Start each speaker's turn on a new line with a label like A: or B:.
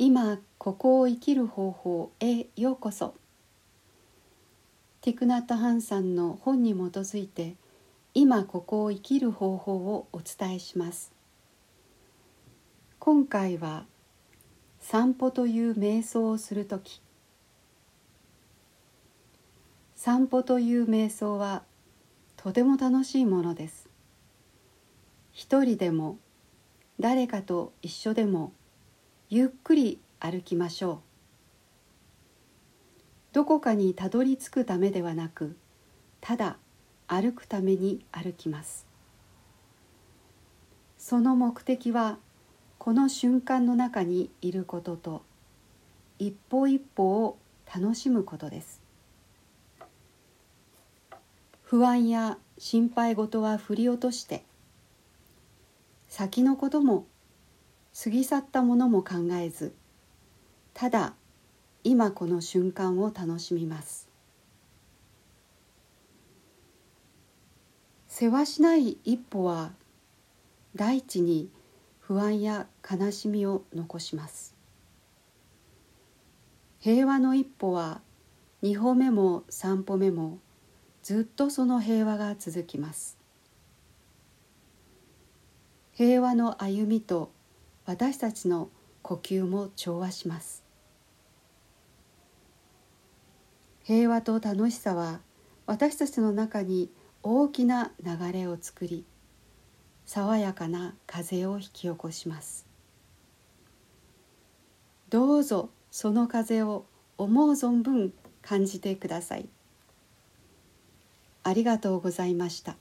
A: 今ここを生きる方法へようこそ。ティクナット・ハンさんの本に基づいて今ここを生きる方法をお伝えします。今回は散歩という瞑想をする時。散歩という瞑想はとても楽しいものです。一人でも誰かと一緒でもゆっくり歩きましょう。どこかにたどり着くためではなくただ歩くために歩きます。その目的はこの瞬間の中にいることと一歩一歩を楽しむことです。不安や心配事は振り落として先のことも過ぎ去ったものも考えずただ今この瞬間を楽しみます。世話しない一歩は大地に不安や悲しみを残します。平和の一歩は二歩目も三歩目もずっとその平和が続きます。平和の歩みと私たちの呼吸も調和します。平和と楽しさは私たちの中に大きな流れを作り爽やかな風を引き起こします。どうぞその風を思う存分感じてください。ありがとうございました。